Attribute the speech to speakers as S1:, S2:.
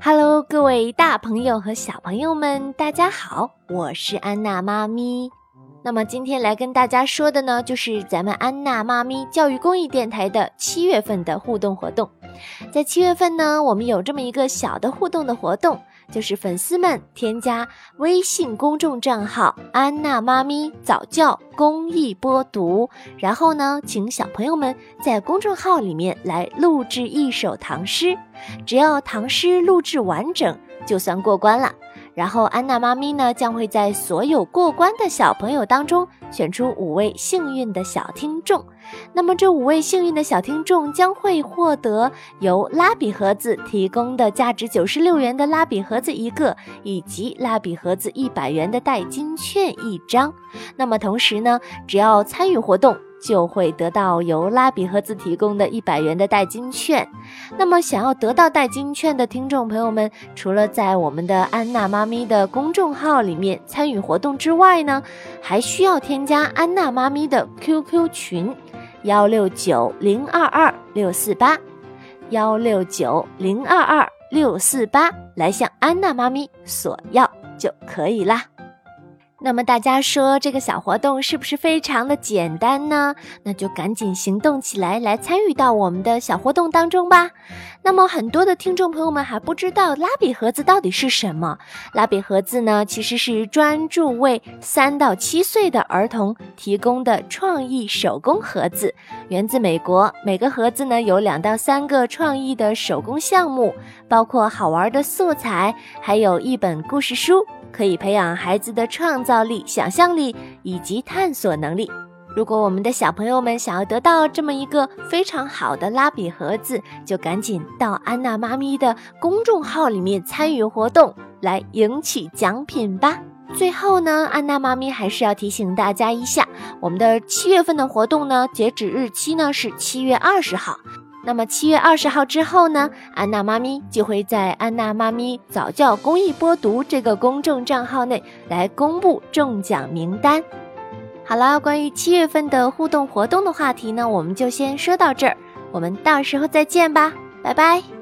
S1: Hello，各位大朋友和小朋友们，大家好，我是安娜妈咪。那么今天来跟大家说的呢，就是咱们安娜妈咪教育公益电台的七月份的互动活动。在七月份呢，我们有这么一个小的互动的活动。就是粉丝们添加微信公众账号“安娜妈咪早教公益播读”，然后呢，请小朋友们在公众号里面来录制一首唐诗，只要唐诗录制完整，就算过关了。然后安娜妈咪呢，将会在所有过关的小朋友当中选出五位幸运的小听众。那么这五位幸运的小听众将会获得由拉比盒子提供的价值九十六元的拉比盒子一个，以及拉比盒子一百元的代金券一张。那么同时呢，只要参与活动。就会得到由拉比盒子提供的一百元的代金券。那么，想要得到代金券的听众朋友们，除了在我们的安娜妈咪的公众号里面参与活动之外呢，还需要添加安娜妈咪的 QQ 群：幺六九零二二六四八，幺六九零二二六四八，来向安娜妈咪索要就可以啦。那么大家说这个小活动是不是非常的简单呢？那就赶紧行动起来，来参与到我们的小活动当中吧。那么很多的听众朋友们还不知道拉比盒子到底是什么？拉比盒子呢，其实是专注为三到七岁的儿童提供的创意手工盒子，源自美国。每个盒子呢有两到三个创意的手工项目，包括好玩的素材，还有一本故事书。可以培养孩子的创造力、想象力以及探索能力。如果我们的小朋友们想要得到这么一个非常好的拉笔盒子，就赶紧到安娜妈咪的公众号里面参与活动，来赢取奖品吧。最后呢，安娜妈咪还是要提醒大家一下，我们的七月份的活动呢，截止日期呢是七月二十号。那么七月二十号之后呢，安娜妈咪就会在安娜妈咪早教公益播读这个公众账号内来公布中奖名单。好了，关于七月份的互动活动的话题呢，我们就先说到这儿，我们到时候再见吧，拜拜。